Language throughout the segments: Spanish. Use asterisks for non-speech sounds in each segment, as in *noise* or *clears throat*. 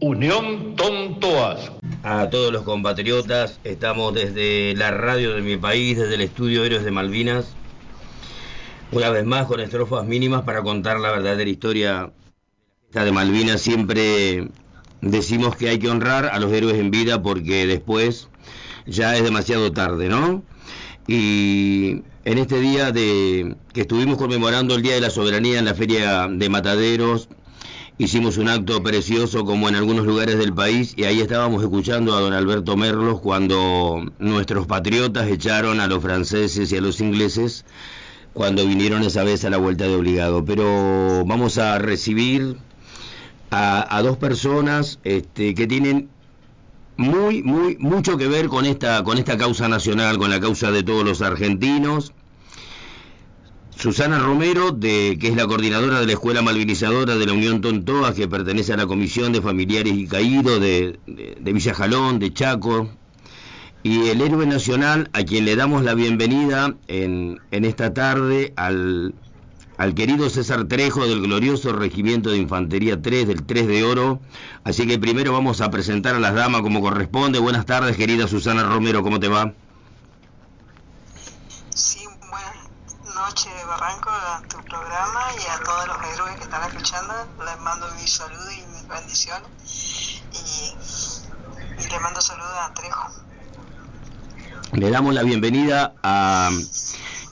Unión Tontoas. A todos los compatriotas, estamos desde la radio de mi país, desde el estudio Héroes de Malvinas, una vez más con estrofas mínimas para contar la verdadera historia de Malvinas. Siempre decimos que hay que honrar a los héroes en vida porque después ya es demasiado tarde, ¿no? Y en este día de que estuvimos conmemorando el Día de la Soberanía en la Feria de Mataderos, hicimos un acto precioso como en algunos lugares del país y ahí estábamos escuchando a don Alberto Merlos cuando nuestros patriotas echaron a los franceses y a los ingleses cuando vinieron esa vez a la vuelta de obligado. Pero vamos a recibir a, dos personas este, que tienen muy, muy, mucho que ver con esta, con esta causa nacional, con la causa de todos los argentinos Susana Romero, de, que es la coordinadora de la Escuela Malvinizadora de la Unión Tontoa, que pertenece a la Comisión de Familiares y Caídos de, de, Villa Jalón, de Chaco, y el héroe nacional, a quien le damos la bienvenida en, en esta tarde al, al querido César Trejo del glorioso Regimiento de Infantería 3 del 3 de Oro. Así que primero vamos a presentar a las damas como corresponde. Buenas tardes, querida Susana Romero, ¿cómo te va? noche Barranco a tu programa y a todos los héroes que están escuchando. Les mando mi saludo y mis bendiciones. Y, y le mando saludos a Trejo. Le damos la bienvenida a...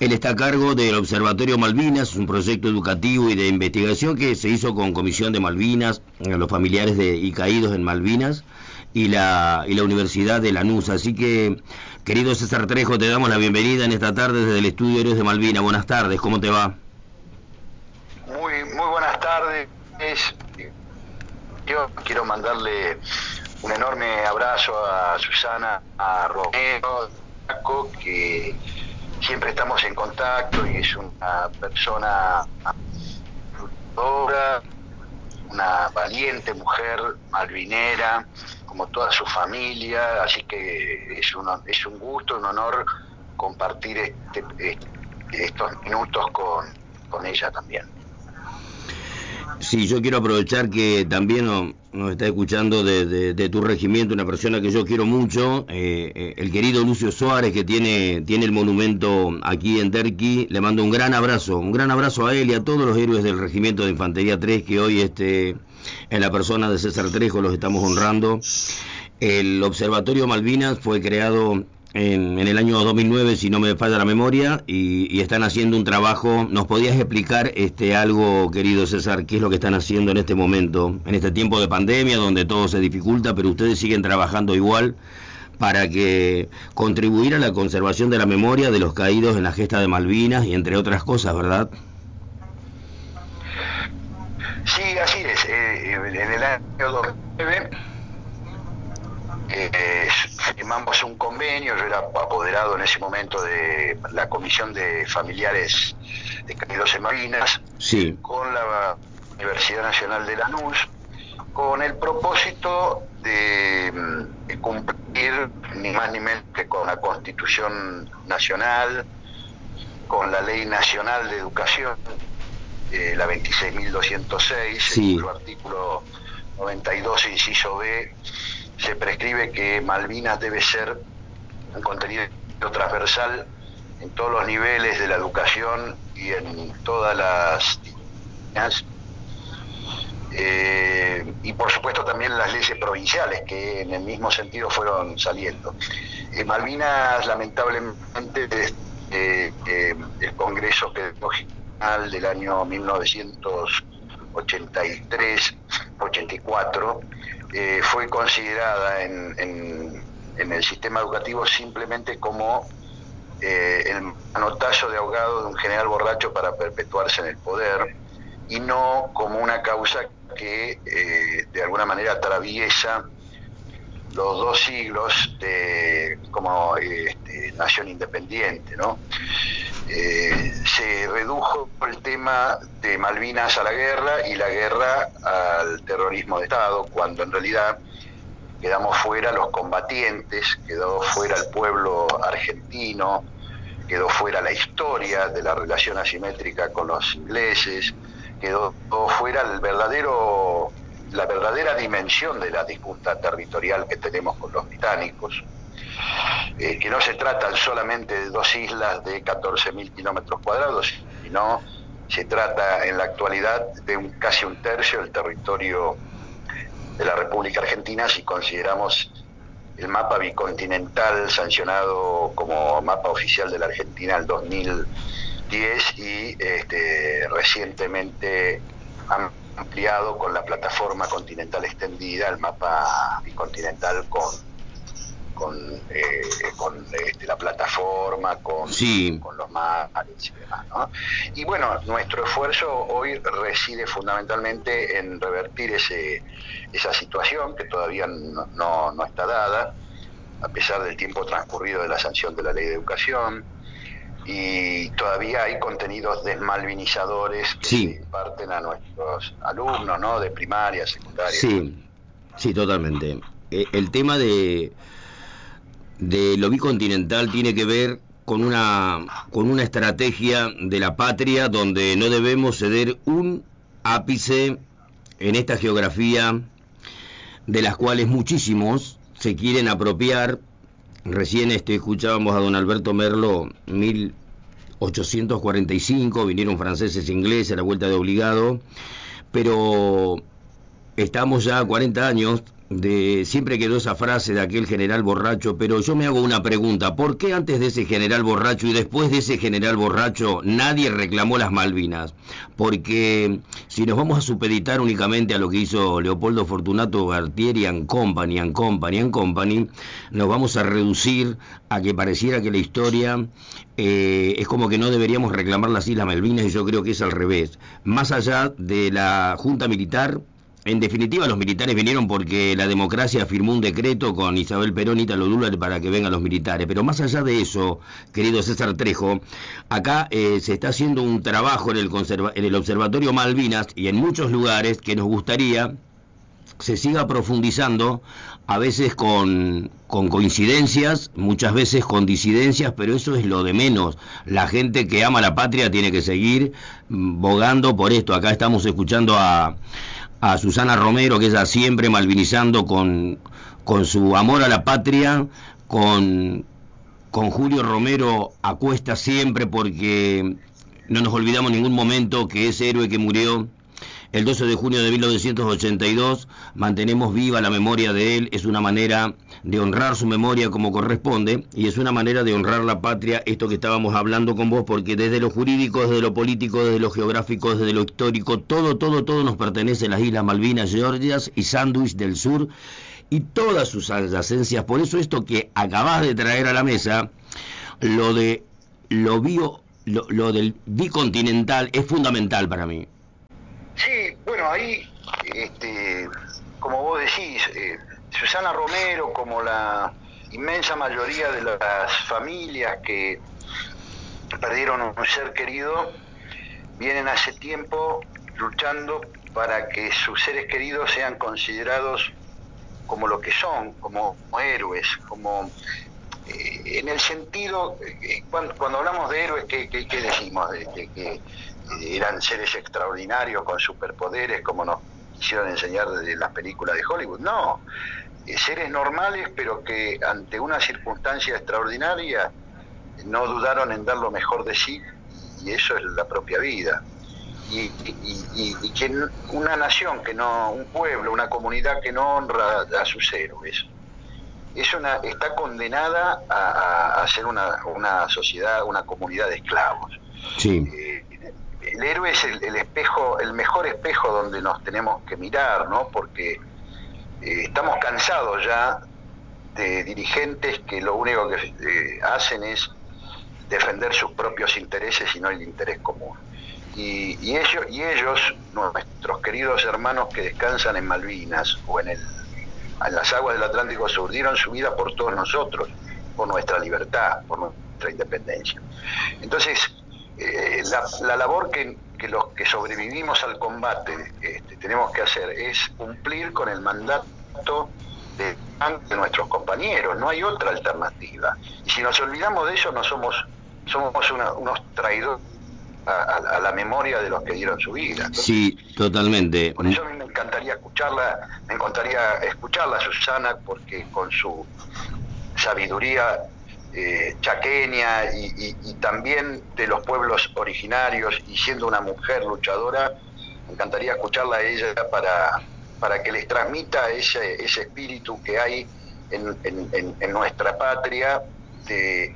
Él está a cargo del Observatorio Malvinas, un proyecto educativo y de investigación que se hizo con Comisión de Malvinas, los familiares de y caídos en Malvinas y la, y la Universidad de Lanús. Así que Querido César Trejo, te damos la bienvenida en esta tarde desde el estudio Héroes de Malvina. Buenas tardes, ¿cómo te va? Muy, buenas tardes. Yo quiero mandarle un enorme abrazo a Susana, a Romero, que siempre estamos en contacto y es una persona una valiente mujer malvinera, como toda su familia, así que es un, es un gusto, un honor compartir este, este, estos minutos con, con ella también. Sí, yo quiero aprovechar que también nos, está escuchando de, tu regimiento una persona que yo quiero mucho, eh, eh, el querido Lucio Suárez, que tiene, tiene el monumento aquí en Terqui. Le mando un gran abrazo, un gran abrazo a él y a todos los héroes del regimiento de Infantería 3 que hoy este, en la persona de César Trejo los estamos honrando. El Observatorio Malvinas fue creado en, el año 2009, si no me falla la memoria, y, están haciendo un trabajo. ¿Nos podías explicar este algo, querido César, qué es lo que están haciendo en este momento, en este tiempo de pandemia, donde todo se dificulta, pero ustedes siguen trabajando igual para que contribuir a la conservación de la memoria de los caídos en la gesta de Malvinas y entre otras cosas, ¿verdad? Sí, así es. Eh, en el año 2009 eh, firmamos un convenio, yo era apoderado en ese momento de la Comisión de Familiares de Caídos en Marinas, con la Universidad Nacional de Lanús, con el propósito de, cumplir ni más ni menos que con la Constitución Nacional, con la Ley Nacional de Educación, eh, la 26.206, en su artículo 92, inciso B, se prescribe que Malvinas debe ser un contenido transversal en todos los niveles de la educación y en todas las eh, y por supuesto también las leyes provinciales que en el mismo sentido fueron saliendo. Eh, Malvinas lamentablemente eh, el Congreso Pedagógico del año 1983-84 eh, fue considerada en, el sistema educativo simplemente como eh, el manotazo de ahogado de un general borracho para perpetuarse en el poder y no como una causa que eh, de alguna manera atraviesa los dos siglos de, como este, nación independiente. ¿no? se redujo el tema de Malvinas a la guerra y la guerra al terrorismo de Estado, cuando en realidad quedamos fuera los combatientes, quedó fuera el pueblo argentino, quedó fuera la historia de la relación asimétrica con los ingleses, quedó fuera el verdadero la verdadera dimensión de la disputa territorial que tenemos con los británicos, eh, que no se tratan solamente de dos islas de 14.000 kilómetros cuadrados, sino se trata en la actualidad de un, casi un tercio del territorio de la República Argentina si consideramos el mapa bicontinental sancionado como mapa oficial de la Argentina el 2010 y este, recientemente ampliado con la plataforma continental extendida, el mapa bicontinental con con, eh, con este, la plataforma, con, con los mares y demás. ¿no? Y bueno, nuestro esfuerzo hoy reside fundamentalmente en revertir ese, esa situación que todavía no, no, está dada, a pesar del tiempo transcurrido de la sanción de la ley de educación, y todavía hay contenidos desmalvinizadores que se imparten a nuestros alumnos, ¿no? De primaria, secundaria. Sí, sí, totalmente. Eh, el tema de de lo bicontinental tiene que ver con una, con una estrategia de la patria donde no debemos ceder un ápice en esta geografía de las cuales muchísimos se quieren apropiar. Recién este, escuchábamos a don Alberto Merlo, 1845, vinieron franceses e ingleses a la vuelta de obligado, pero estamos ya 40 años de siempre quedó esa frase de aquel general borracho, pero yo me hago una pregunta, ¿por qué antes de ese general borracho y después de ese general borracho nadie reclamó las Malvinas? Porque si nos vamos a supeditar únicamente a lo que hizo Leopoldo Fortunato Gartieri and Company, and Company, and Company, nos vamos a reducir a que pareciera que la historia eh, es como que no deberíamos reclamar las Islas Malvinas y yo creo que es al revés. Más allá de la Junta Militar, en definitiva, los militares vinieron porque la democracia firmó un decreto con Isabel Perón y Talo para que vengan los militares. Pero más allá de eso, querido César Trejo, acá eh, se está haciendo un trabajo en el, Observatorio Malvinas y en muchos lugares que nos gustaría se siga profundizando, a veces con, con, coincidencias, muchas veces con disidencias, pero eso es lo de menos. La gente que ama la patria tiene que seguir mm, bogando por esto. Acá estamos escuchando a, a Susana Romero, que ella siempre malvinizando con, con su amor a la patria, con, con Julio Romero acuesta siempre porque no nos olvidamos ningún momento que ese héroe que murió el 12 de junio de 1982 mantenemos viva la memoria de él, es una manera de honrar su memoria como corresponde y es una manera de honrar la patria, esto que estábamos hablando con vos, porque desde lo jurídico, desde lo político, desde lo geográfico, desde lo histórico, todo, todo, todo nos pertenece a las Islas Malvinas, Georgias y Sandwich del Sur y todas sus adyacencias. Por eso esto que acabás de traer a la mesa, lo de lo bio, lo, lo del bicontinental es fundamental para mí. Sí, bueno, ahí, este, como vos decís, eh, Susana Romero, como la inmensa mayoría de las familias que perdieron un ser querido, vienen hace tiempo luchando para que sus seres queridos sean considerados como lo que son, como héroes, como eh, en el sentido, eh, cuando, hablamos de héroes, ¿qué, decimos? De, que eran seres extraordinarios con superpoderes como nos quisieron enseñar desde las películas de Hollywood. No, eh, seres normales pero que ante una circunstancia extraordinaria no dudaron en dar lo mejor de sí y eso es la propia vida. Y, que una nación que no, un pueblo, una comunidad que no honra a sus héroes, es una, está condenada a, ser una, sociedad, una comunidad de esclavos. Sí. Eh, el héroe es el, espejo, el mejor espejo donde nos tenemos que mirar, ¿no? Porque eh, estamos cansados ya de dirigentes que lo único que eh, hacen es defender sus propios intereses y no el interés común. Y, ellos, nuestros queridos hermanos que descansan en Malvinas o en, en las aguas del Atlántico Sur, dieron su vida por todos nosotros, por nuestra libertad, por nuestra independencia. Entonces, eh, la, labor que, los que sobrevivimos al combate este, tenemos que hacer es cumplir con el mandato de, nuestros compañeros, no hay otra alternativa. Y si nos olvidamos de eso, no somos, somos unos traidores a, la memoria de los que dieron su vida. sí, totalmente. Por eso a mí me encantaría escucharla, me encantaría escucharla Susana, porque con su sabiduría eh, chaqueña y, también de los pueblos originarios y siendo una mujer luchadora, me encantaría escucharla a ella para, para que les transmita ese, ese espíritu que hay en, en, nuestra patria de,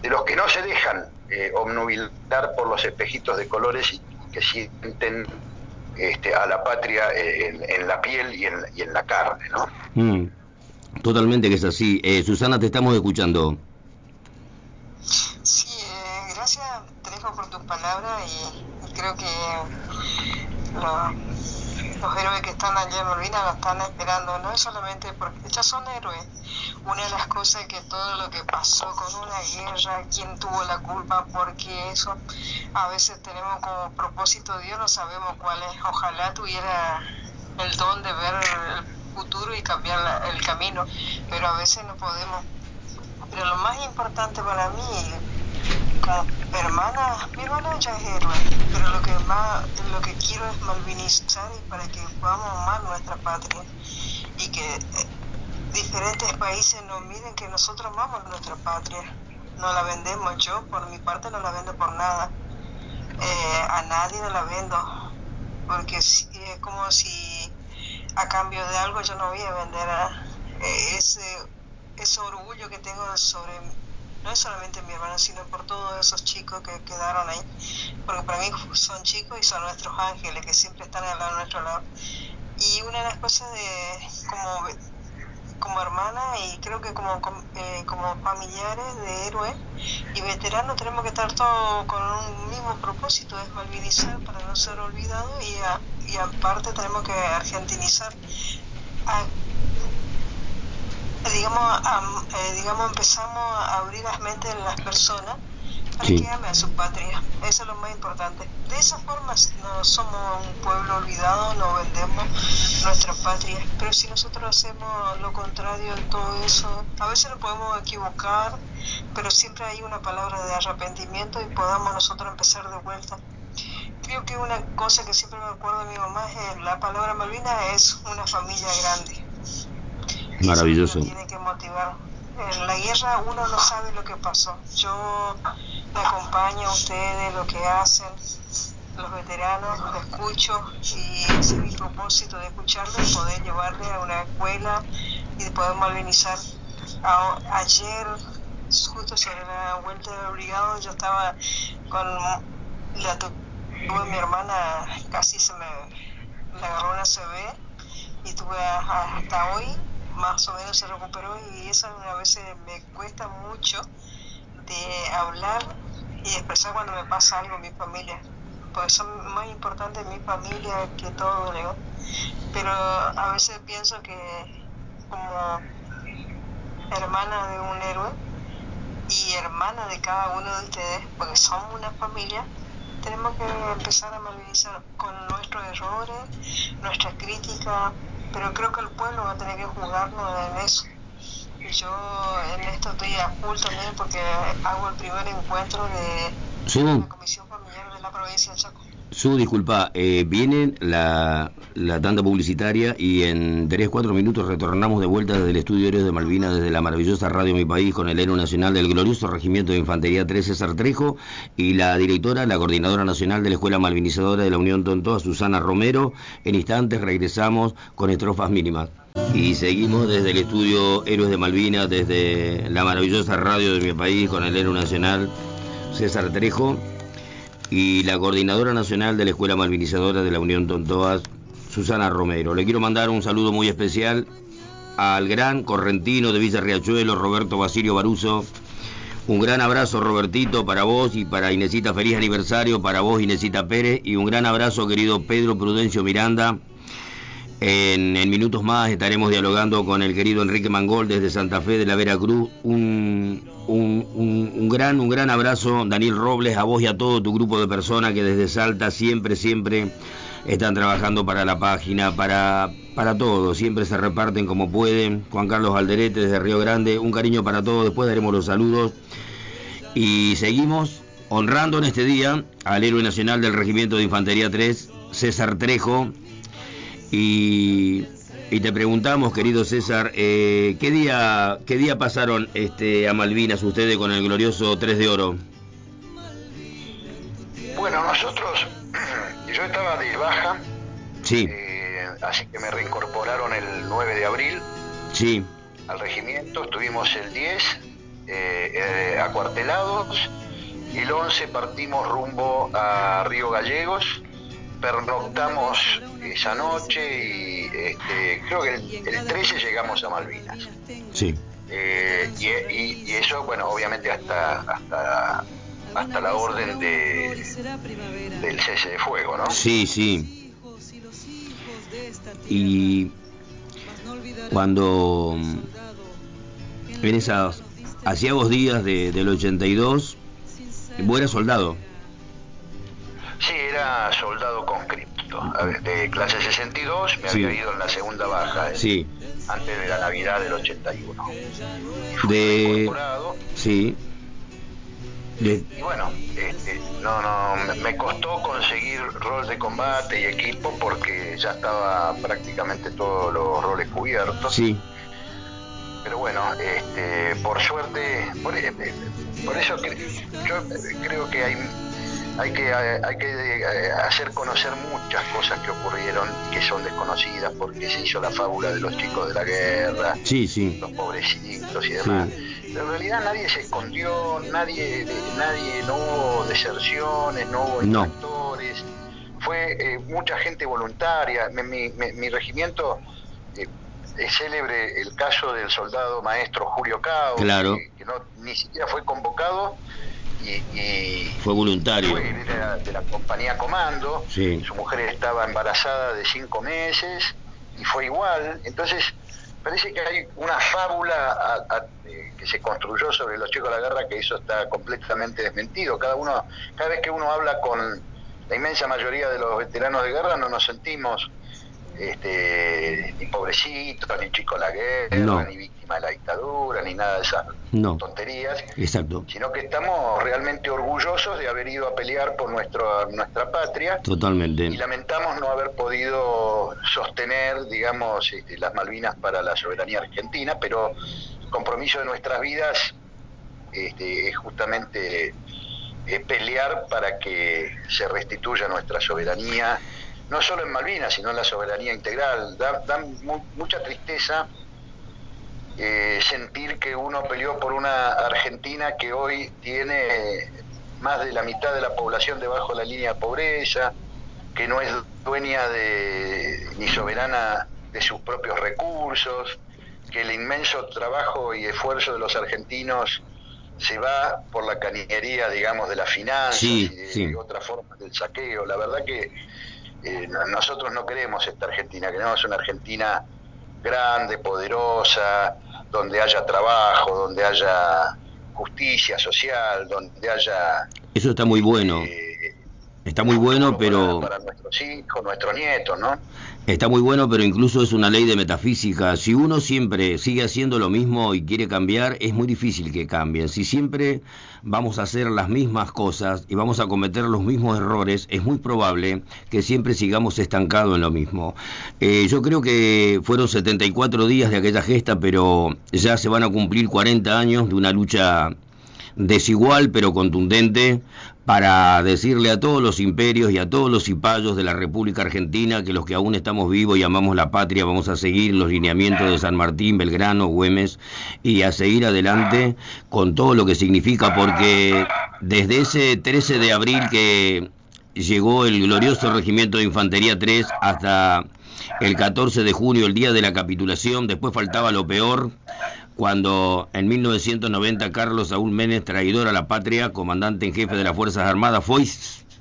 de, los que no se dejan eh, obnubilar por los espejitos de colores y que sienten este, a la patria eh, en, la piel y en, y en la carne, ¿no? Mm, totalmente que es así. Eh, Susana, te estamos escuchando. Sí, eh, gracias, Trejo, por tus palabras y, creo que los héroes que están allá en Malvinas lo están esperando, no es solamente porque ellos son héroes. Una de las cosas que todo lo que pasó con una guerra, quién tuvo la culpa, porque eso a veces tenemos como propósito Dios, no sabemos cuál es. Ojalá tuviera el don de ver el futuro y cambiar el camino, pero a veces no podemos. Pero lo más importante para mí hermana, mi hermana ya es héroe, pero lo que más, lo que quiero es malvinizar y para que podamos amar nuestra patria y que eh, diferentes países nos miren que nosotros amamos nuestra patria, no la vendemos, yo por mi parte no la vendo por nada, eh, a nadie no la vendo, porque es como si a cambio de algo yo no voy a vender eh, ese, ese orgullo que tengo sobre no es solamente mi hermano, sino por todos esos chicos que quedaron ahí, porque para mí son chicos y son nuestros ángeles que siempre están al lado nuestro lado. Y una de las cosas de como, como hermana y creo que como, eh, como familiares de héroes y veteranos tenemos que estar todos con un mismo propósito, es malvinizar para no ser olvidados y, y aparte tenemos que argentinizar. Digamos, eh, digamos, empezamos a abrir las mentes de las personas para que amen a su patria. Eso es lo más importante. De esa forma no somos un pueblo olvidado, no vendemos nuestra patria. Pero si nosotros hacemos lo contrario en todo eso, a veces nos podemos equivocar, pero siempre hay una palabra de arrepentimiento y podamos nosotros empezar de vuelta. Creo que una cosa que siempre me acuerdo de mi mamá es la palabra Malvina es una familia grande Maravilloso. Tiene que motivar. En la guerra uno no sabe lo que pasó. Yo me acompaño a ustedes, lo que hacen, los veteranos, lo escucho y ese es mi propósito de escucharlo y poder llevarle a una escuela y de poder movilizar. ayer, justo sobre la vuelta del brigado, yo estaba con la tuve mi hermana, casi se me la agarró una CB y tuve hasta hoy más o menos se recuperó y eso a veces me cuesta mucho de hablar y expresar cuando me pasa algo en mi familia, porque son más importantes mi familia que todo, ¿no? pero a veces pienso que como hermana de un héroe y hermana de cada uno de ustedes, porque somos una familia, tenemos que empezar a malvinizar con nuestros errores, nuestras críticas, pero creo que el pueblo va a tener que juzgarnos en eso. Y yo en esto estoy a full también porque hago el primer encuentro de la Comisión Familiar de la provincia de Chaco. Su disculpa, eh, viene la, tanda publicitaria y en 3-4 minutos retornamos de vuelta desde el estudio Héroes de Malvinas, desde la maravillosa radio Mi País, con el héroe nacional del glorioso Regimiento de Infantería 3, César Trejo, y la directora, la coordinadora nacional de la Escuela Malvinizadora de la Unión Tontoa, Susana Romero. En instantes regresamos con estrofas mínimas. Y seguimos desde el estudio Héroes de Malvinas, desde la maravillosa radio de Mi País, con el héroe nacional César Trejo y la coordinadora nacional de la Escuela Malvinizadora de la Unión Tontoas, Susana Romero. Le quiero mandar un saludo muy especial al gran correntino de Villa Riachuelo, Roberto Basilio Baruso. Un gran abrazo, Robertito, para vos y para Inesita. Feliz aniversario para vos, Inesita Pérez. Y un gran abrazo, querido Pedro Prudencio Miranda. En, minutos más estaremos dialogando con el querido Enrique Mangol desde Santa Fe de la Veracruz. Un, un, gran, un gran abrazo, Daniel Robles, a vos y a todo tu grupo de personas que desde Salta siempre, siempre están trabajando para la página, para, para todo, siempre se reparten como pueden. Juan Carlos Alderete desde Río Grande, un cariño para todos, después daremos los saludos. Y seguimos honrando en este día al héroe nacional del Regimiento de Infantería 3, César Trejo, y, te preguntamos, querido César, eh, ¿qué, día, ¿qué día pasaron este, a Malvinas ustedes con el glorioso 3 de Oro? Bueno, nosotros, *clears throat* yo estaba de baja, sí. Eh, así que me reincorporaron el 9 de abril sí. al regimiento, estuvimos el 10 eh, acuartelados y el 11 partimos rumbo a Río Gallegos pernoctamos esa noche y este, creo que el, 13 llegamos a Malvinas. Sí. Eh, y, eso, bueno, obviamente hasta hasta hasta la orden de del cese de fuego, ¿no? Sí, sí. Y cuando en esas hacía dos días de, del 82, vos eras soldado. Sí, era soldado conscripto, de clase 62, me había ido en la segunda baja, sí. antes de la Navidad del 81. de... Sí. Y bueno, este, no, no, me costó conseguir rol de combate y equipo porque ya estaba prácticamente todos los roles cubiertos. Sí. Pero bueno, este, por suerte, por, por eso que, yo creo que hay hay que, hay que eh, hacer conocer muchas cosas que ocurrieron y que son desconocidas porque se hizo la fábula de los chicos de la guerra, sí, sí. los pobrecitos y demás. Pero en realidad nadie se escondió, nadie, nadie no hubo deserciones, no hubo infractores, fue eh, mucha gente voluntaria. Mi, mi, regimiento eh, es célebre el caso del soldado maestro Julio Cao, claro. que, no, ni siquiera fue convocado y, fue voluntario. Fue de la, compañía Comando, su mujer estaba embarazada de cinco meses y fue igual. Entonces, parece que hay una fábula eh, que se construyó sobre los chicos de la guerra que eso está completamente desmentido. Cada uno, cada vez que uno habla con la inmensa mayoría de los veteranos de guerra no nos sentimos este, ni pobrecitos, ni chicos de la guerra, ni víctima de la dictadura, ni nada de esas tonterías. Exacto. Sino que estamos realmente orgullosos de haber ido a pelear por nuestro, nuestra patria. Totalmente. Y lamentamos no haber podido sostener, digamos, este, las Malvinas para la soberanía argentina, pero el compromiso de nuestras vidas este, es justamente eh, pelear para que se restituya nuestra soberanía no solo en Malvinas, sino en la soberanía integral. Da, mucha tristeza eh, sentir que uno peleó por una Argentina que hoy tiene más de la mitad de la población debajo de la línea de pobreza, que no es dueña de, ni soberana de sus propios recursos, que el inmenso trabajo y esfuerzo de los argentinos se va por la caninería, digamos, de la finanzas y de, otras formas del saqueo. La verdad que eh, nosotros no queremos esta Argentina, queremos una Argentina grande, poderosa, donde haya trabajo, donde haya justicia social, donde haya... Eso está muy bueno. Eh, está muy bueno, pero... Para, nuestros hijos, nuestros nietos, ¿no? Está muy bueno, pero incluso es una ley de metafísica. Si uno siempre sigue haciendo lo mismo y quiere cambiar, es muy difícil que cambie. Si siempre vamos a hacer las mismas cosas y vamos a cometer los mismos errores, es muy probable que siempre sigamos estancados en lo mismo. Eh, yo creo que fueron 74 días de aquella gesta, pero ya se van a cumplir 40 años de una lucha desigual pero contundente para decirle a todos los imperios y a todos los cipayos de la República Argentina que los que aún estamos vivos y amamos la patria vamos a seguir los lineamientos de San Martín, Belgrano, Güemes y a seguir adelante con todo lo que significa porque desde ese 13 de abril que llegó el glorioso Regimiento de Infantería 3 hasta el 14 de junio, el día de la capitulación, después faltaba lo peor, cuando en 1990 Carlos Saúl Menes, traidor a la patria, comandante en jefe de las Fuerzas Armadas, fue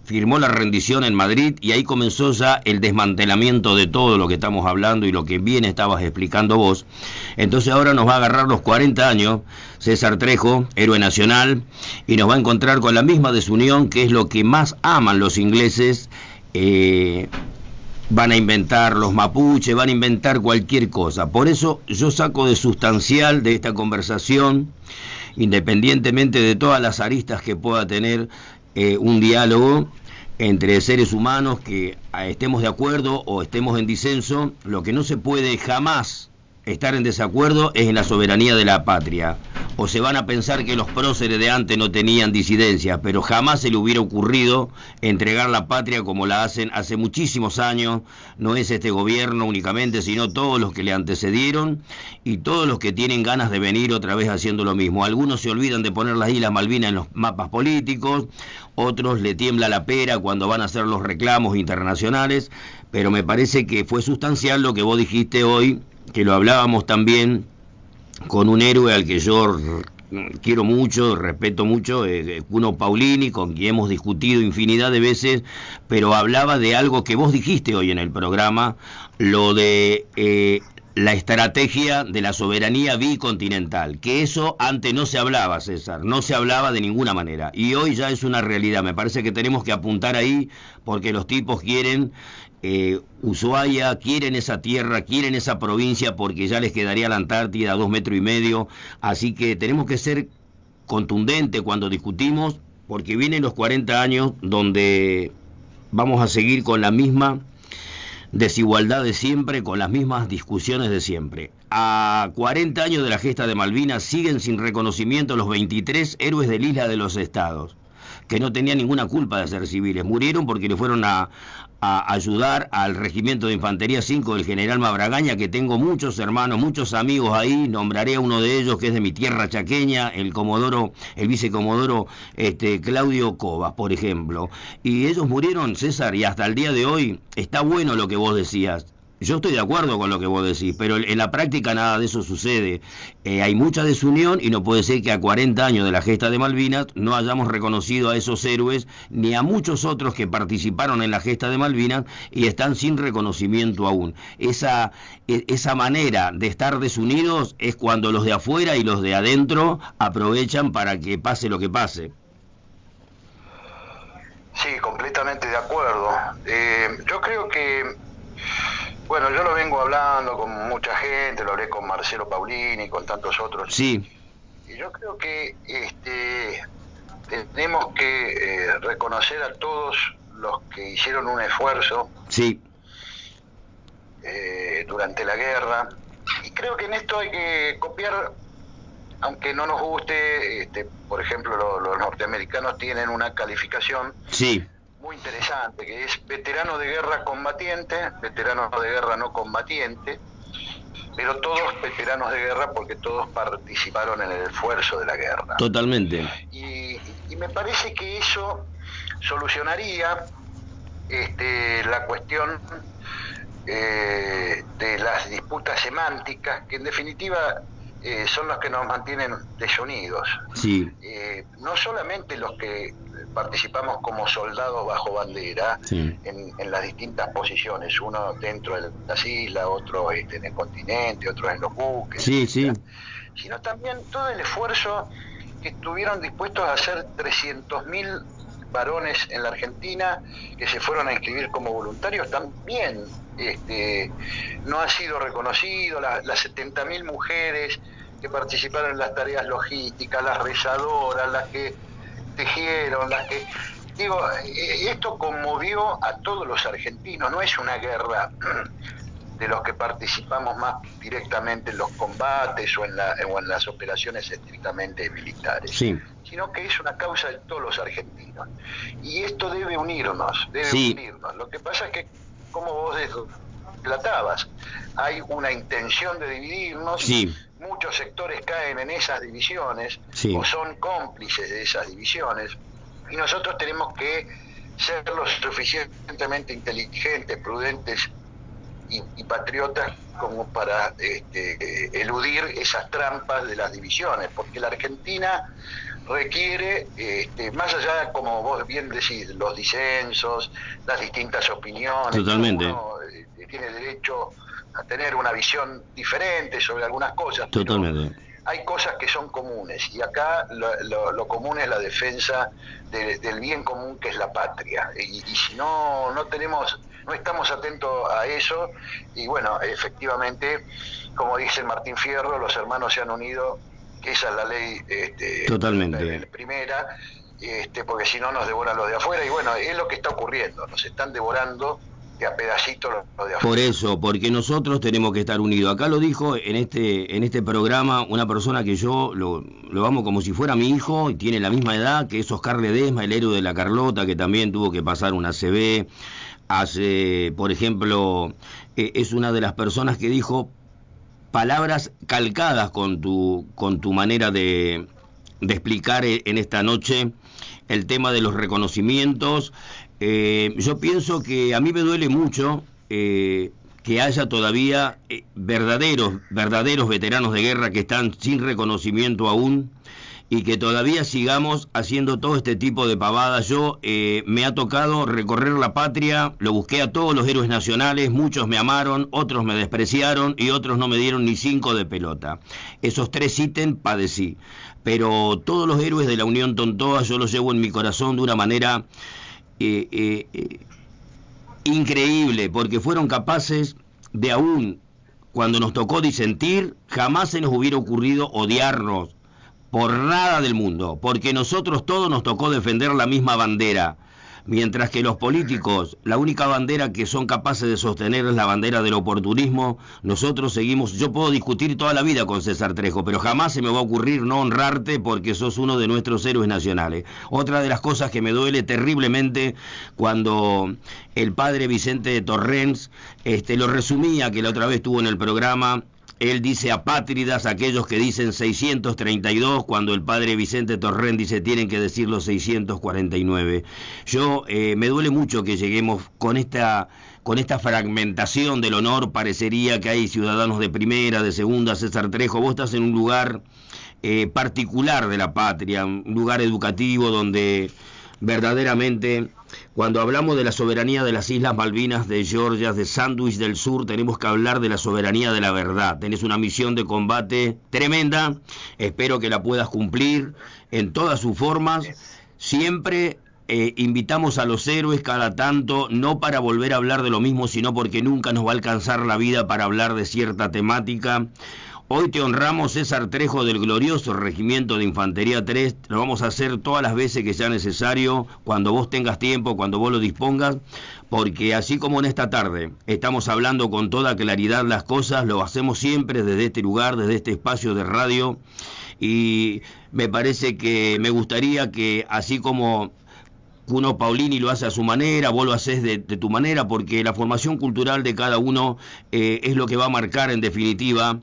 firmó la rendición en Madrid y ahí comenzó ya el desmantelamiento de todo lo que estamos hablando y lo que bien estabas explicando vos. Entonces ahora nos va a agarrar los 40 años César Trejo, héroe nacional, y nos va a encontrar con la misma desunión que es lo que más aman los ingleses. Eh, van a inventar los mapuches, van a inventar cualquier cosa. Por eso yo saco de sustancial de esta conversación, independientemente de todas las aristas que pueda tener, eh, un diálogo entre seres humanos que estemos de acuerdo o estemos en disenso, lo que no se puede jamás estar en desacuerdo es en la soberanía de la patria. O se van a pensar que los próceres de antes no tenían disidencia, pero jamás se le hubiera ocurrido entregar la patria como la hacen hace muchísimos años. No es este gobierno únicamente, sino todos los que le antecedieron y todos los que tienen ganas de venir otra vez haciendo lo mismo. Algunos se olvidan de poner las Islas Malvinas en los mapas políticos, otros le tiembla la pera cuando van a hacer los reclamos internacionales, pero me parece que fue sustancial lo que vos dijiste hoy que lo hablábamos también con un héroe al que yo quiero mucho, respeto mucho, Cuno Paulini, con quien hemos discutido infinidad de veces, pero hablaba de algo que vos dijiste hoy en el programa, lo de eh, la estrategia de la soberanía bicontinental, que eso antes no se hablaba, César, no se hablaba de ninguna manera, y hoy ya es una realidad, me parece que tenemos que apuntar ahí porque los tipos quieren eh, Ushuaia, quieren esa tierra, quieren esa provincia porque ya les quedaría la Antártida a dos metros y medio, así que tenemos que ser contundentes cuando discutimos porque vienen los 40 años donde vamos a seguir con la misma desigualdad de siempre, con las mismas discusiones de siempre. A 40 años de la gesta de Malvinas siguen sin reconocimiento los 23 héroes del Isla de los Estados que no tenían ninguna culpa de ser civiles. Murieron porque le fueron a, ayudar al Regimiento de Infantería 5 del General Mabragaña, que tengo muchos hermanos, muchos amigos ahí, nombraré a uno de ellos que es de mi tierra chaqueña, el comodoro, el vicecomodoro este, Claudio Cobas, por ejemplo. Y ellos murieron, César, y hasta el día de hoy está bueno lo que vos decías. Yo estoy de acuerdo con lo que vos decís, pero en la práctica nada de eso sucede. Eh, hay mucha desunión y no puede ser que a 40 años de la gesta de Malvinas no hayamos reconocido a esos héroes ni a muchos otros que participaron en la gesta de Malvinas y están sin reconocimiento aún. Esa, e, esa manera de estar desunidos es cuando los de afuera y los de adentro aprovechan para que pase lo que pase. Sí, completamente de acuerdo. Eh, yo creo que bueno, yo lo vengo hablando con mucha gente, lo hablé con Marcelo Paulini, con tantos otros. Sí. Y yo creo que este, tenemos que eh, reconocer a todos los que hicieron un esfuerzo. Sí. Eh, durante la guerra. Y creo que en esto hay que copiar, aunque no nos guste, este, por ejemplo, los norteamericanos tienen una calificación. Sí muy interesante, que es veterano de guerra combatiente, veterano de guerra no combatiente, pero todos veteranos de guerra porque todos participaron en el esfuerzo de la guerra. Totalmente. Y, me parece que eso solucionaría este, la cuestión eh, de las disputas semánticas, que en definitiva eh, son los que nos mantienen desunidos. Sí. Eh, no solamente los que participamos como soldados bajo bandera en, las distintas posiciones, uno dentro de las islas, otro este, en el continente, otro en los buques, sí, sí. sino también todo el esfuerzo que estuvieron dispuestos a hacer 300.000 varones en la Argentina que se fueron a inscribir como voluntarios también este, no ha sido reconocido, las 70.000 mujeres que participaron en las tareas logísticas, las rezadoras, las que tejieron, las que... Digo, eh, esto conmovió a todos los argentinos, no es una guerra de los que participamos más directamente en los combates o en, la, o en las operaciones estrictamente militares, sino que es una causa de todos los argentinos. Y esto debe unirnos, debe unirnos. Lo que pasa es que, como vos tratabas, hay una intención de dividirnos, muchos sectores caen en esas divisiones o son cómplices de esas divisiones y nosotros tenemos que ser lo suficientemente inteligentes, prudentes y, patriotas como para este, eludir esas trampas de las divisiones, porque la Argentina requiere, este, más allá, como vos bien decís, los disensos, las distintas opiniones, Totalmente. Uno, eh, tiene derecho a tener una visión diferente sobre algunas cosas. Totalmente. hay cosas que son comunes y acá lo, común es la defensa del bien común que es la patria. Y, si no, no tenemos, no estamos atentos a eso, y bueno, efectivamente, como dice Martín Fierro, los hermanos se han unido, que esa es la ley este, Totalmente. primera, este, porque si no nos devoran los de afuera, y bueno, es lo que está ocurriendo, nos están devorando a afuera. Por eso, porque nosotros tenemos que estar unidos. Acá lo dijo en este, en este programa una persona que yo lo, lo amo como si fuera mi hijo y tiene la misma edad, que es Oscar Ledesma, el héroe de la Carlota, que también tuvo que pasar una CB. Hace, por ejemplo, eh, es una de las personas que dijo palabras calcadas con tu, con tu manera de, de explicar eh, en esta noche el tema de los reconocimientos. Eh, yo pienso que a mí me duele mucho eh, que haya todavía verdaderos, verdaderos veteranos de guerra que están sin reconocimiento aún y que todavía sigamos haciendo todo este tipo de pavadas. Yo me ha tocado recorrer la patria, lo busqué a todos los héroes nacionales, muchos me amaron, otros me despreciaron y otros no me dieron ni cinco de pelota. Esos tres ítems padecí pero todos los héroes de la Unión Tontoa yo los llevo en mi corazón de una manera eh, eh, eh, increíble, porque fueron capaces de aún, cuando nos tocó disentir, jamás se nos hubiera ocurrido odiarnos por nada del mundo, porque nosotros todos nos tocó defender la misma bandera mientras que los políticos, la única bandera que son capaces de sostener es la bandera del oportunismo, nosotros seguimos, yo puedo discutir toda la vida con César Trejo, pero jamás se me va a ocurrir no honrarte porque sos uno de nuestros héroes nacionales. Otra de las cosas que me duele terriblemente cuando el padre Vicente de Torrens este, lo resumía, que la otra vez estuvo en el programa, él dice apátridas, aquellos que dicen 632, cuando el padre Vicente Torrén dice tienen que decir los 649. Yo eh, me duele mucho que lleguemos con esta con esta fragmentación del honor, parecería que hay ciudadanos de primera, de segunda, César Trejo, vos estás en un lugar eh, particular de la patria, un lugar educativo donde verdaderamente cuando hablamos de la soberanía de las Islas Malvinas, de Georgia, de Sandwich del Sur, tenemos que hablar de la soberanía de la verdad. Tenés una misión de combate tremenda, espero que la puedas cumplir en todas sus formas. Siempre eh, invitamos a los héroes cada tanto, no para volver a hablar de lo mismo, sino porque nunca nos va a alcanzar la vida para hablar de cierta temática. Hoy te honramos, César Trejo, del glorioso Regimiento de Infantería 3. Lo vamos a hacer todas las veces que sea necesario, cuando vos tengas tiempo, cuando vos lo dispongas, porque así como en esta tarde estamos hablando con toda claridad las cosas, lo hacemos siempre desde este lugar, desde este espacio de radio, y me parece que me gustaría que así como uno Paulini lo hace a su manera, vos lo haces de, tu manera, porque la formación cultural de cada uno eh, es lo que va a marcar en definitiva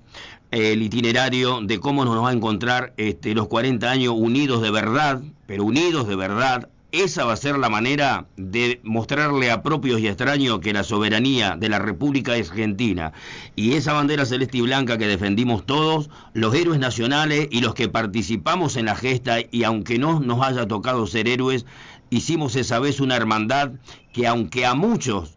el itinerario de cómo nos va a encontrar este, los 40 años unidos de verdad, pero unidos de verdad. Esa va a ser la manera de mostrarle a propios y extraños que la soberanía de la República Argentina y esa bandera celeste y blanca que defendimos todos, los héroes nacionales y los que participamos en la gesta y aunque no nos haya tocado ser héroes, hicimos esa vez una hermandad que aunque a muchos,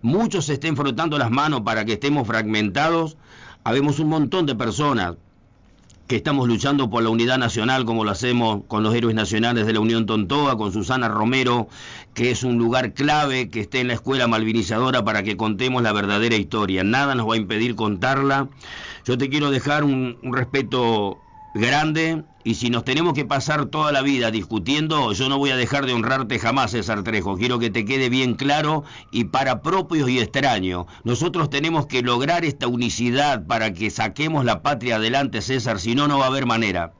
muchos estén frotando las manos para que estemos fragmentados, habemos un montón de personas que estamos luchando por la unidad nacional como lo hacemos con los héroes nacionales de la Unión Tontoa, con Susana Romero, que es un lugar clave que esté en la escuela malvinizadora para que contemos la verdadera historia. Nada nos va a impedir contarla. Yo te quiero dejar un, un respeto grande y si nos tenemos que pasar toda la vida discutiendo, yo no voy a dejar de honrarte jamás, César Trejo. Quiero que te quede bien claro y para propios y extraños. Nosotros tenemos que lograr esta unicidad para que saquemos la patria adelante, César, si no, no va a haber manera.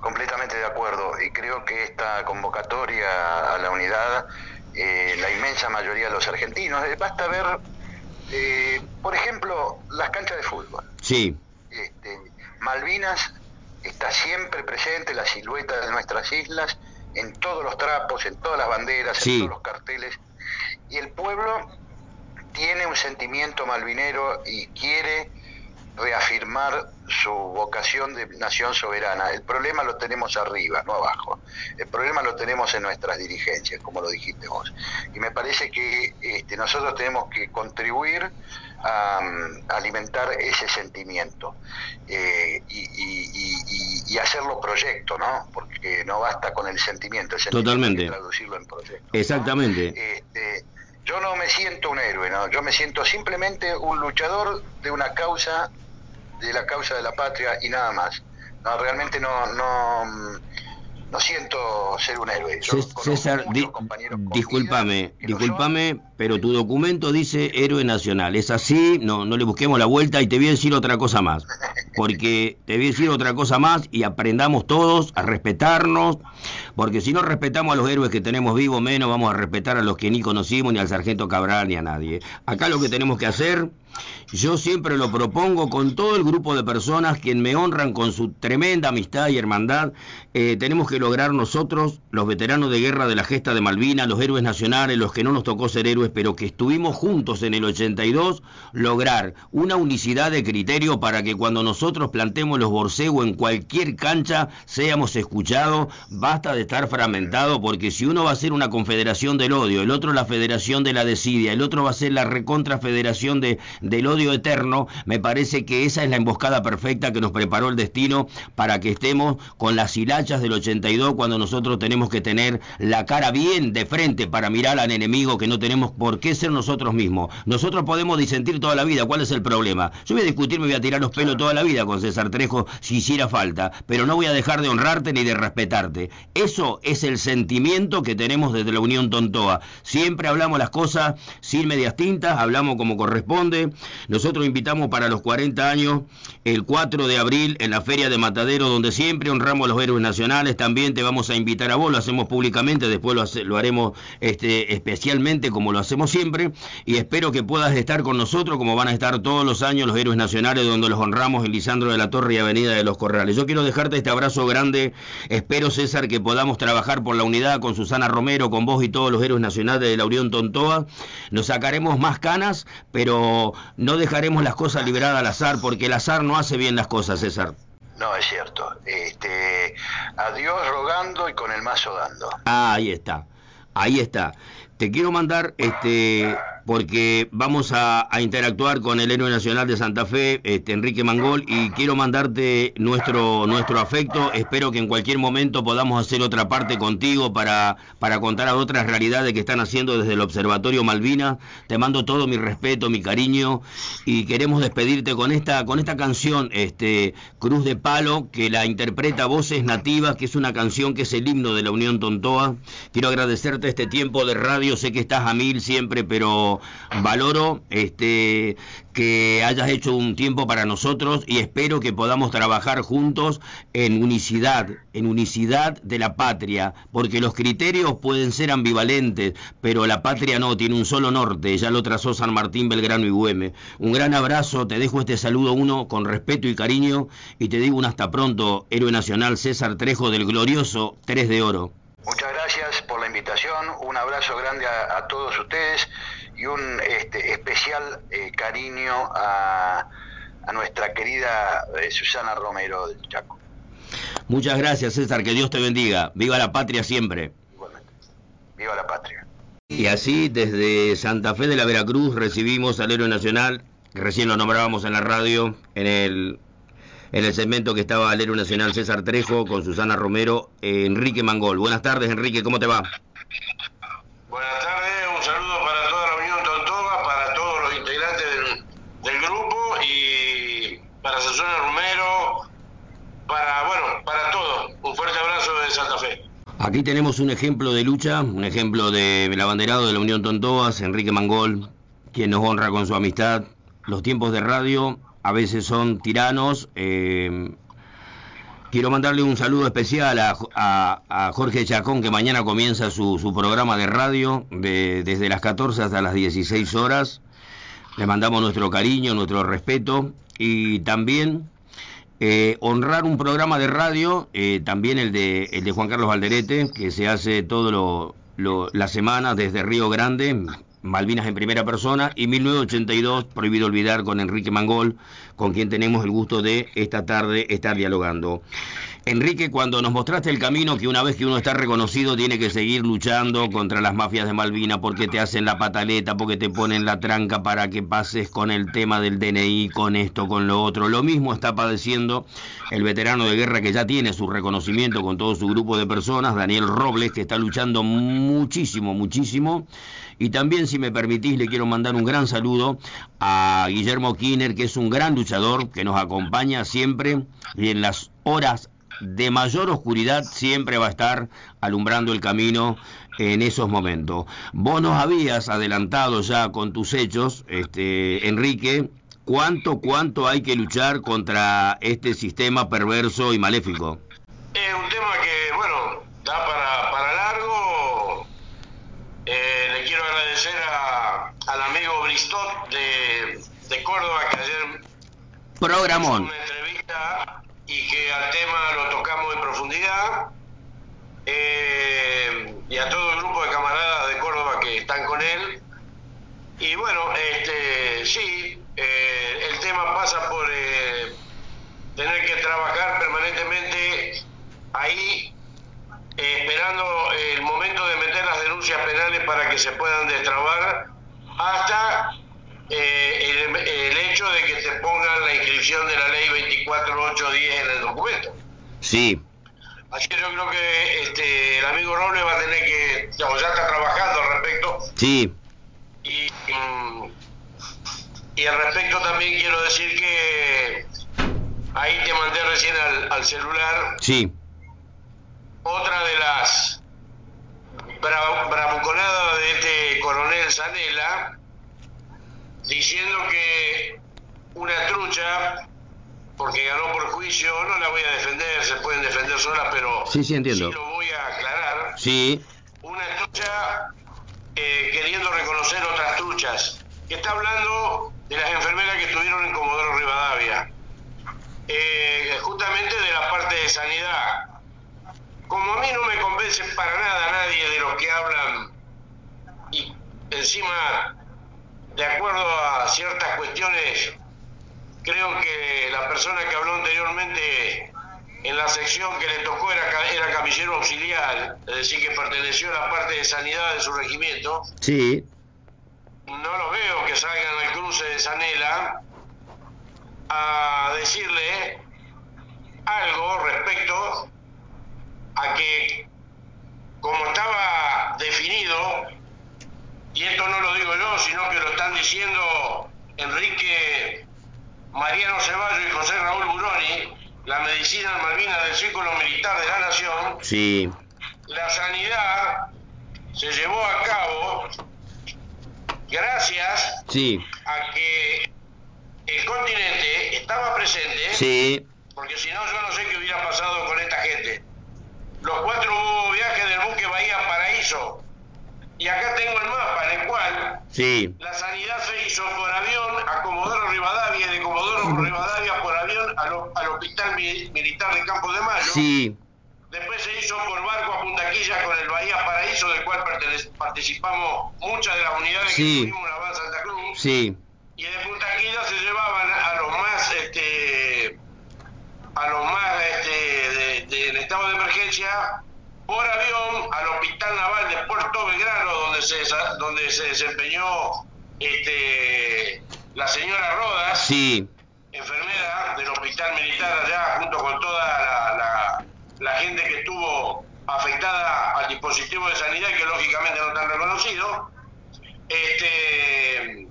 Completamente de acuerdo y creo que esta convocatoria a la unidad, eh, la inmensa mayoría de los argentinos, eh, basta ver, eh, por ejemplo, las canchas de fútbol. Sí. Este, Malvinas está siempre presente la silueta de nuestras islas en todos los trapos, en todas las banderas, en todos los carteles. Y el pueblo tiene un sentimiento malvinero y quiere reafirmar su vocación de nación soberana. El problema lo tenemos arriba, no abajo. El problema lo tenemos en nuestras dirigencias, como lo dijiste vos. Y me parece que este, nosotros tenemos que contribuir a, alimentar ese sentimiento eh, y, y, hacerlo proyecto, ¿no? Porque no basta con el sentimiento, el sentimiento Totalmente. traducirlo en proyecto. Exactamente. Este, yo no me siento un héroe, ¿no? Yo me siento simplemente un luchador de una causa, de la causa de la patria y nada más. No, realmente no, no, no siento ser un héroe. César, discúlpame, discúlpame, pero tu documento dice héroe nacional. Es así, no, no le busquemos la vuelta y te voy a decir otra cosa más. Porque te voy a decir otra cosa más y aprendamos todos a respetarnos, porque si no respetamos a los héroes que tenemos vivos, menos vamos a respetar a los que ni conocimos, ni al sargento Cabral, ni a nadie. Acá lo que tenemos que hacer yo siempre lo propongo con todo el grupo de personas quien me honran con su tremenda amistad y hermandad. Eh, tenemos que lograr nosotros, los veteranos de guerra de la gesta de Malvinas, los héroes nacionales, los que no nos tocó ser héroes, pero que estuvimos juntos en el 82, lograr una unicidad de criterio para que cuando nosotros plantemos los borcegos en cualquier cancha seamos escuchados. Basta de estar fragmentado porque si uno va a ser una confederación del odio, el otro la federación de la desidia, el otro va a ser la recontrafederación de del odio eterno, me parece que esa es la emboscada perfecta que nos preparó el destino para que estemos con las hilachas del 82 cuando nosotros tenemos que tener la cara bien de frente para mirar al enemigo que no tenemos por qué ser nosotros mismos. Nosotros podemos disentir toda la vida, ¿cuál es el problema? Yo voy a discutir, me voy a tirar los pelos toda la vida con César Trejo si hiciera falta, pero no voy a dejar de honrarte ni de respetarte. Eso es el sentimiento que tenemos desde la Unión Tontoa. Siempre hablamos las cosas sin medias tintas, hablamos como corresponde, nosotros invitamos para los 40 años el 4 de abril en la Feria de Matadero, donde siempre honramos a los héroes nacionales. También te vamos a invitar a vos, lo hacemos públicamente, después lo, haremos este, especialmente como lo hacemos siempre. Y espero que puedas estar con nosotros, como van a estar todos los años los héroes nacionales, donde los honramos en Lisandro de la Torre y Avenida de los Corrales. Yo quiero dejarte este abrazo grande. Espero, César, que podamos trabajar por la unidad con Susana Romero, con vos y todos los héroes nacionales de la Unión Tontoa. Nos sacaremos más canas, pero no dejaremos las cosas liberadas al azar, porque el azar no hace bien las cosas, César. No, es cierto. Este, a Dios rogando y con el mazo dando. Ah, ahí está. Ahí está. Te quiero mandar este porque vamos a, interactuar con el héroe nacional de Santa Fe, este, Enrique Mangol, y quiero mandarte nuestro, nuestro afecto. Espero que en cualquier momento podamos hacer otra parte contigo para, para contar a otras realidades que están haciendo desde el Observatorio Malvina. Te mando todo mi respeto, mi cariño, y queremos despedirte con esta, con esta canción, este, Cruz de Palo, que la interpreta Voces Nativas, que es una canción que es el himno de la Unión Tontoa. Quiero agradecerte este tiempo de radio, sé que estás a mil siempre, pero valoro este que hayas hecho un tiempo para nosotros y espero que podamos trabajar juntos en unicidad, en unicidad de la patria, porque los criterios pueden ser ambivalentes, pero la patria no, tiene un solo norte, ya lo trazó San Martín, Belgrano y Güeme. Un gran abrazo, te dejo este saludo uno con respeto y cariño y te digo un hasta pronto, héroe nacional César Trejo del glorioso 3 de Oro. Muchas gracias invitación, un abrazo grande a, todos ustedes y un este, especial eh, cariño a, nuestra querida eh, Susana Romero del Chaco. Muchas gracias César, que Dios te bendiga. Viva la patria siempre. Igualmente. Viva la patria. Y así desde Santa Fe de la Veracruz recibimos al héroe nacional, recién lo nombrábamos en la radio, en el en el segmento que estaba héroe nacional César Trejo con Susana Romero, Enrique Mangol. Buenas tardes, Enrique, ¿cómo te va? Buenas tardes, un saludo para toda la Unión Tontoga, para todos los integrantes del, grupo y para Susana Romero, para, bueno, para todos. Un fuerte abrazo de Santa Fe. Aquí tenemos un ejemplo de lucha, un ejemplo del abanderado de la Unión Tontoas, Enrique Mangol, quien nos honra con su amistad. Los tiempos de radio a veces son tiranos. Eh, quiero mandarle un saludo especial a, Jorge Chacón, que mañana comienza su, programa de radio desde las 14 hasta las 16 horas. Le mandamos nuestro cariño, nuestro respeto y también eh, honrar un programa de radio, eh, también el de, el de Juan Carlos Valderete, que se hace todo lo, la semana desde Río Grande, Malvinas en primera persona y 1982, prohibido olvidar con Enrique Mangol, con quien tenemos el gusto de esta tarde estar dialogando. Enrique, cuando nos mostraste el camino que una vez que uno está reconocido tiene que seguir luchando contra las mafias de Malvinas porque te hacen la pataleta, porque te ponen la tranca para que pases con el tema del DNI, con esto, con lo otro. Lo mismo está padeciendo el veterano de guerra que ya tiene su reconocimiento con todo su grupo de personas, Daniel Robles, que está luchando muchísimo, muchísimo. Y también, si me permitís, le quiero mandar un gran saludo a Guillermo Kiner, que es un gran luchador, que nos acompaña siempre y en las horas de mayor oscuridad siempre va a estar alumbrando el camino en esos momentos. Vos nos habías adelantado ya con tus hechos, este, Enrique, cuánto, cuánto hay que luchar contra este sistema perverso y maléfico. Es un tema que, bueno, da para, para largo. Eh, le quiero agradecer a, al de, de Córdoba que ayer programón una entrevista y que al tema lo tocamos en profundidad. Eh, y a todo el grupo de camaradas de Córdoba que están con él. Y bueno, este, sí, eh, el tema pasa por eh, tener que trabajar permanentemente ahí, esperando el momento de meter las denuncias penales para que se puedan destrabar, hasta el, el, hecho de que te pongan la inscripción de la ley 24810 en el documento. Sí. Así que yo creo que este, el amigo Robles va a tener que, digamos, ya está trabajando al respecto. Sí. Y, y al respecto también quiero decir que ahí te mandé recién al, al celular. Sí. Otra de las bra, bravuconadas de este Zanela diciendo que una trucha porque ganó por juicio, no la voy a defender, se pueden defender solas, pero sí, sí, entiendo. sí lo voy a aclarar. Sí. Una trucha eh, queriendo reconocer otras truchas, que está hablando de las enfermeras que estuvieron en Comodoro Rivadavia, eh, justamente de la parte de sanidad. Como a mí no me convence para nada nadie de los que hablan encima, de acuerdo a ciertas cuestiones creo que la persona que habló anteriormente en la sección que le tocó era, era camillero auxiliar, es decir, que perteneció a la parte de sanidad de su regimiento. Sí. No lo veo que salgan al cruce de Sanela a decirle algo respecto a que, como estaba definido, y esto no lo digo yo, sino que lo están diciendo Enrique Mariano Ceballos y José Raúl Buroni, la medicina en Malvinas del Círculo Militar de la Nación, sí. la sanidad se llevó a cabo gracias sí. a que el continente estaba presente, sí. porque si no yo no sé qué hubiera pasado con esta gente. Los cuatro viajes del buque Bahía Paraíso, y acá tengo el mapa en el cual sí. la sanidad se hizo por avión a Comodoro Rivadavia de Comodoro Rivadavia por avión al, al Hospital Mi, Militar de Campo de Mayo. Sí. Después se hizo por barco a Puntaquilla con el Bahía Paraíso, del cual participamos muchas de las unidades sí. que tuvimos en la Van Santa Cruz. Sí. Y de Puntaquilla se llevaban a los más, este, a los más, este, de, de, en estado de emergencia por avión al Hospital Naval de Puerto Belgrano, donde se, donde se desempeñó este, la señora Rodas, sí. enfermera del Hospital Militar allá, junto con toda la, la, la, gente que estuvo afectada al dispositivo de sanidad, que lógicamente no están reconocidos. Este,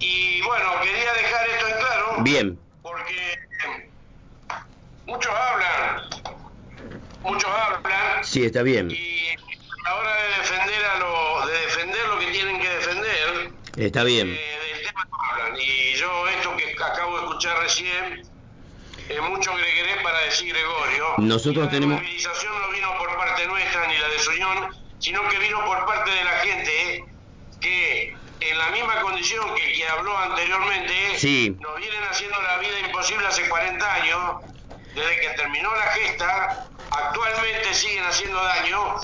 y bueno, quería dejar esto en claro. Bien. Porque muchos hablan muchos hablan. Sí, está bien. Y a la hora de defender a lo, de defender lo que tienen que defender. Está bien. Eh, del tema no hablan. Y yo esto que acabo de escuchar recién es mucho gregueré para decir Gregorio. Nosotros la tenemos. La movilización no vino por parte nuestra ni la de Soñón, sino que vino por parte de la gente que en la misma condición que quien habló anteriormente, sí. nos vienen haciendo la vida imposible hace 40 años, desde que terminó la gesta, actualmente siguen haciendo daño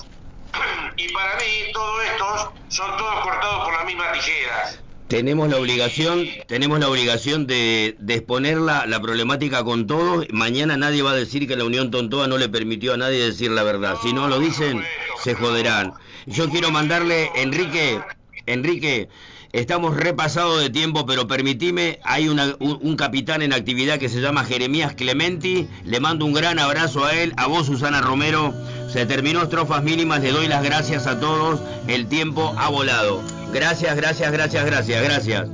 *clears throat* y para mí todos estos son todos cortados por la misma tijera. Tenemos la obligación, tenemos la obligación de, exponer la, la, problemática con todos. Mañana nadie va a decir que la Unión Tontoa no le permitió a nadie decir la verdad. Si no lo dicen, se joderán. Yo quiero mandarle, Enrique, Enrique, estamos repasados de tiempo, pero permitime, hay una, un, un, capitán en actividad que se llama Jeremías Clementi, le mando un gran abrazo a él, a vos Susana Romero, se terminó estrofas mínimas, le doy las gracias a todos, el tiempo ha volado. Gracias, gracias, gracias, gracias, gracias.